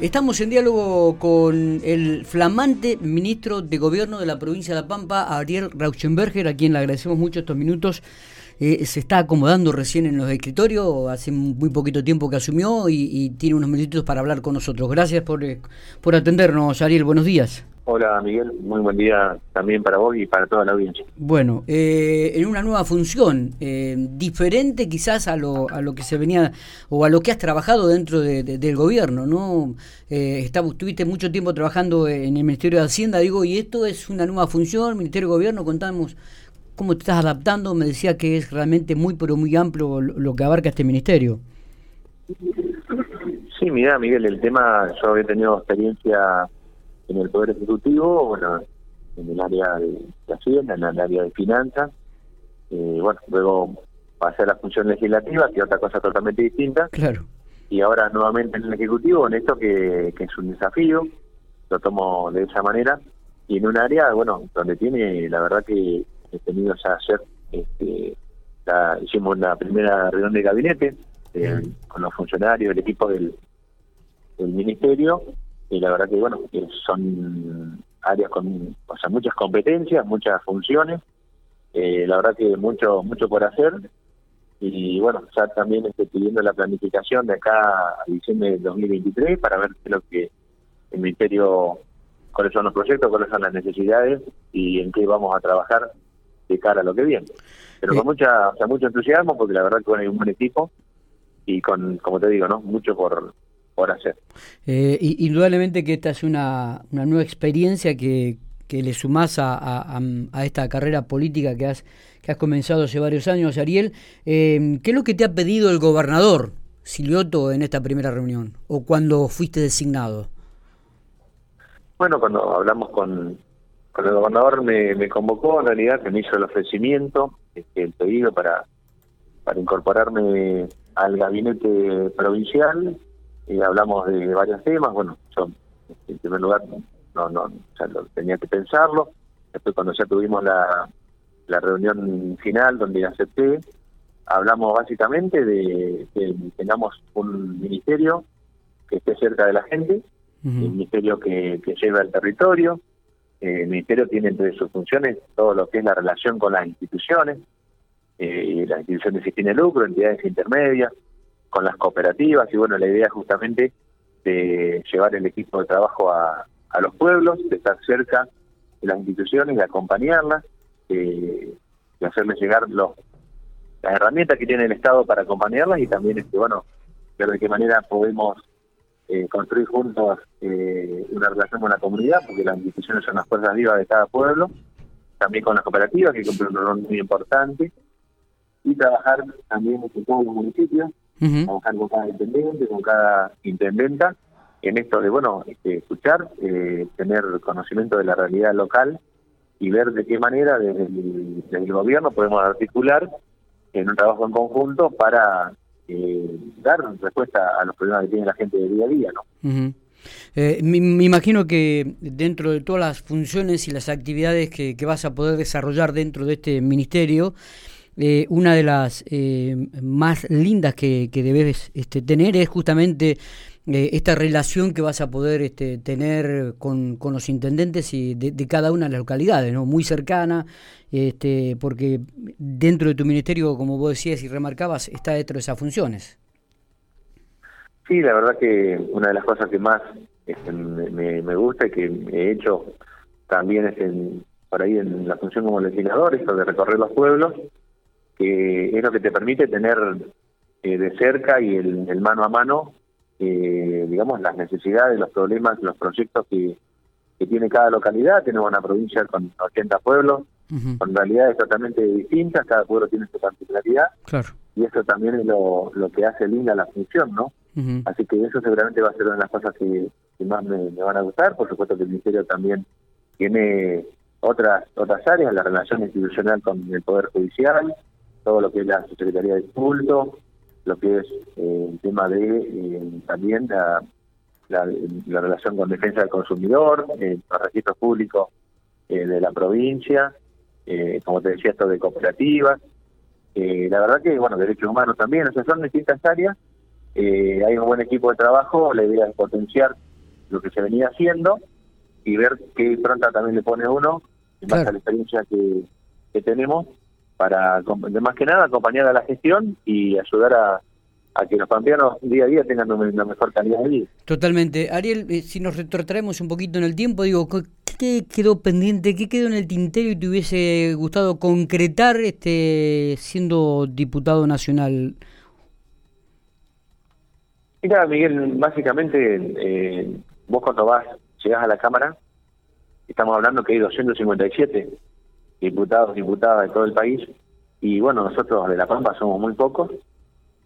Estamos en diálogo con el flamante ministro de Gobierno de la provincia de La Pampa, Ariel Rauschenberger, a quien le agradecemos mucho estos minutos. Eh, se está acomodando recién en los escritorios, hace muy poquito tiempo que asumió y, tiene unos minutitos para hablar con nosotros. Gracias por, eh, por atendernos, Ariel. Buenos días. Hola Miguel, muy buen día también para vos y para toda la audiencia. Bueno, eh, en una nueva función, eh, diferente quizás a lo, a lo que se venía o a lo que has trabajado dentro del gobierno, ¿no? Eh, estuviste mucho tiempo trabajando en el Ministerio de Hacienda, digo, y esto es una nueva función, Ministerio de Gobierno, contamos cómo te estás adaptando, me decía que es realmente muy, pero muy amplio lo, que abarca este ministerio. Sí, mira Miguel, el tema, yo había tenido experiencia en el Poder Ejecutivo, bueno, en el área de, Hacienda, en el área de finanzas. Eh, bueno, luego pasé a la función legislativa, que es otra cosa totalmente distinta. Claro. Y ahora nuevamente en el Ejecutivo, en esto que, que es un desafío, lo tomo de esa manera. Y en un área, bueno, donde tiene, la verdad que he tenido ya ayer, este, hicimos la primera reunión de gabinete eh, con los funcionarios, el equipo del, del ministerio, y la verdad que bueno son áreas con o sea muchas competencias muchas funciones eh, la verdad que mucho mucho por hacer y bueno ya también estoy pidiendo la planificación de acá a diciembre del 2023 para ver qué es lo que el ministerio cuáles son los proyectos cuáles son las necesidades y en qué vamos a trabajar de cara a lo que viene pero con mucha o sea, mucho entusiasmo porque la verdad que bueno, hay un buen equipo y con como te digo no mucho por por hacer. Eh, indudablemente que esta es una, una nueva experiencia que, que le sumás a, a, esta carrera política que has, que has comenzado hace varios años, Ariel. Eh, ¿Qué es lo que te ha pedido el gobernador Silioto en esta primera reunión o cuando fuiste designado? Bueno, cuando hablamos con, con el gobernador me, me convocó, en realidad, que me hizo el ofrecimiento, este, el pedido para, para incorporarme al gabinete provincial y hablamos de varios temas, bueno, yo en primer lugar no, no, tenía que pensarlo, después cuando ya tuvimos la, la reunión final donde acepté, hablamos básicamente de que tengamos un ministerio que esté cerca de la gente, un ministerio que, que lleve al territorio, el ministerio tiene entre sus funciones todo lo que es la relación con las instituciones, eh, las instituciones sin fin lucro, entidades intermedias, con las cooperativas y bueno, la idea es justamente de llevar el equipo de trabajo a, a los pueblos, de estar cerca de las instituciones, de acompañarlas, de, hacerles llegar los, las herramientas que tiene el Estado para acompañarlas y también, este bueno, ver de qué manera podemos eh, construir juntos eh, una relación con la comunidad, porque las instituciones son las fuerzas vivas de cada pueblo, también con las cooperativas, que cumplen un rol muy importante, y trabajar también con todos los municipios, trabajar con cada intendente, con cada intendenta, en esto de, bueno, este, escuchar, eh, tener conocimiento de la realidad local y ver de qué manera desde el, gobierno podemos articular en un trabajo en conjunto para eh, dar respuesta a los problemas que tiene la gente de día a día, ¿no? Eh, me, imagino que dentro de todas las funciones y las actividades que vas a poder desarrollar dentro de este ministerio, eh, una de las eh, más lindas que, debes este, tener es justamente eh, esta relación que vas a poder este, tener con, los intendentes y de, cada una de las localidades, ¿no? muy cercana, este, porque dentro de tu ministerio, como vos decías y remarcabas, está dentro de esas funciones. Sí, la verdad que una de las cosas que más este, me, me, gusta y que he hecho también es en, por ahí en la función como legislador, esto de recorrer los pueblos, que es lo que te permite tener eh, de cerca y el, mano a mano, eh, digamos, las necesidades, los problemas, los proyectos que, que tiene cada localidad. Tenemos una provincia con 80 pueblos, con realidades totalmente distintas, cada pueblo tiene su particularidad. Claro. Y eso también es lo, lo que hace linda la función, ¿no? Así que eso seguramente va a ser una de las cosas que, más me, me, van a gustar. Por supuesto que el Ministerio también tiene otras otras áreas, la relación institucional con el Poder Judicial, todo lo que es la Secretaría de Culto, lo que es eh, el tema de eh, también la, la, relación con defensa del consumidor, eh, los registros públicos eh, de la provincia, como te decía, esto de cooperativas. la verdad que, bueno, derechos humanos también, o sea, son distintas áreas. hay un buen equipo de trabajo, la idea es potenciar lo que se venía haciendo y ver qué pronta también le pone uno, en base a la experiencia que, que tenemos, para, más que nada, acompañar a la gestión y ayudar a, a que los pampeanos día a día tengan una mejor calidad de vida. Totalmente. Ariel, eh, si nos retrotraemos un poquito en el tiempo, digo, ¿qué quedó pendiente, qué quedó en el tintero y te hubiese gustado concretar este siendo diputado nacional? Mira, Miguel, básicamente eh, vos cuando vas, llegás a la Cámara, estamos hablando que hay 257 diputados, diputadas de todo el país, y bueno, nosotros de La Pampa somos muy pocos,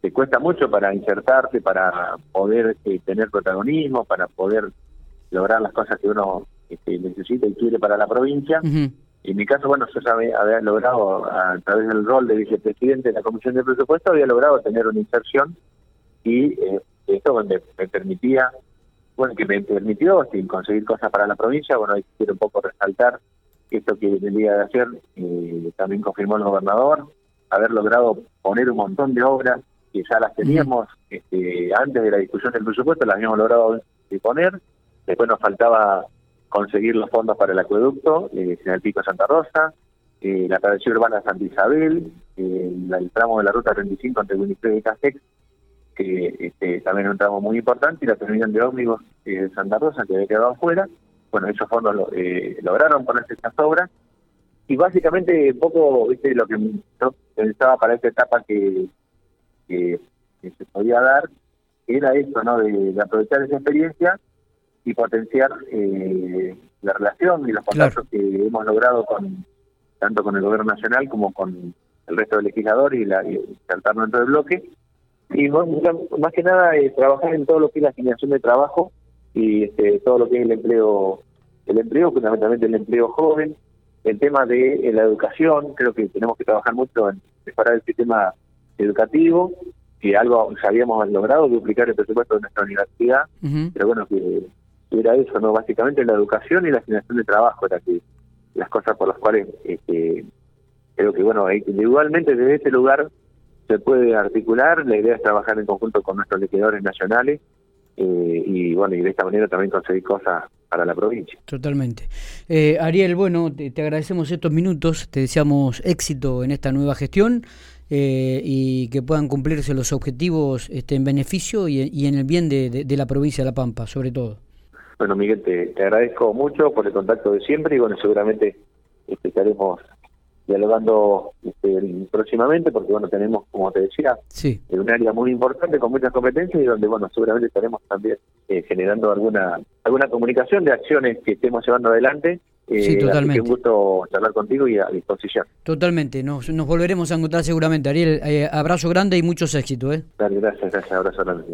te cuesta mucho para insertarte, para poder eh, tener protagonismo, para poder lograr las cosas que uno este, necesita y quiere para la provincia. En mi caso, bueno, yo sabía, había logrado, a través del rol de vicepresidente de la Comisión de Presupuesto, había logrado tener una inserción y eh, esto me, me, permitía, bueno, que me permitió sin conseguir cosas para la provincia, bueno, ahí quiero un poco resaltar esto que día de hacer, eh, también confirmó el gobernador, haber logrado poner un montón de obras que ya las teníamos este, antes de la discusión del presupuesto, las habíamos logrado poner. Después nos faltaba conseguir los fondos para el acueducto eh, en el Pico Santa Rosa, eh, la travesía urbana de Santa Isabel, eh, el tramo de la ruta 35 entre Winifred y Castex, que este, también es un tramo muy importante, y la terminal de ómnibus de Santa Rosa, que había quedado afuera. Bueno, esos fondos lo, lograron ponerse estas obras. Y básicamente, un poco, viste, lo que yo pensaba para esta etapa que que, se podía dar era esto, ¿no? De, aprovechar esa experiencia y potenciar eh, la relación y los contactos que hemos logrado con tanto con el gobierno nacional como con el resto del legislador y, la, y dentro del bloque. Y más, que nada eh, trabajar en todo lo que es la asignación de trabajo y este, todo lo que es el empleo, el empleo, fundamentalmente el empleo joven, el tema de la educación, creo que tenemos que trabajar mucho en mejorar el sistema educativo, que algo ya habíamos logrado duplicar el presupuesto de nuestra universidad, pero bueno, que era eso, ¿no? Básicamente la educación y la asignación de trabajo era que las cosas por las cuales este, creo que, bueno, individualmente desde este lugar se puede articular, la idea es trabajar en conjunto con nuestros legisladores nacionales eh, y bueno, y de esta manera también conseguir cosas para la provincia. Totalmente. Eh, Ariel, bueno, te, agradecemos estos minutos, te deseamos éxito en esta nueva gestión eh, y que puedan cumplirse los objetivos este, en beneficio y, en el bien de, la provincia de La Pampa, sobre todo. Bueno, Miguel, te, agradezco mucho por el contacto de siempre y bueno, seguramente este, estaremos dialogando este, próximamente porque bueno tenemos como te decía sí. un área muy importante con muchas competencias y donde bueno seguramente estaremos también eh, generando alguna alguna comunicación de acciones que estemos llevando adelante sí, eh, totalmente. un gusto charlar contigo y a disposición. Totalmente, nos, nos volveremos a encontrar seguramente. Ariel, eh, abrazo grande y muchos éxitos. ¿eh? gracias, gracias, abrazo grande.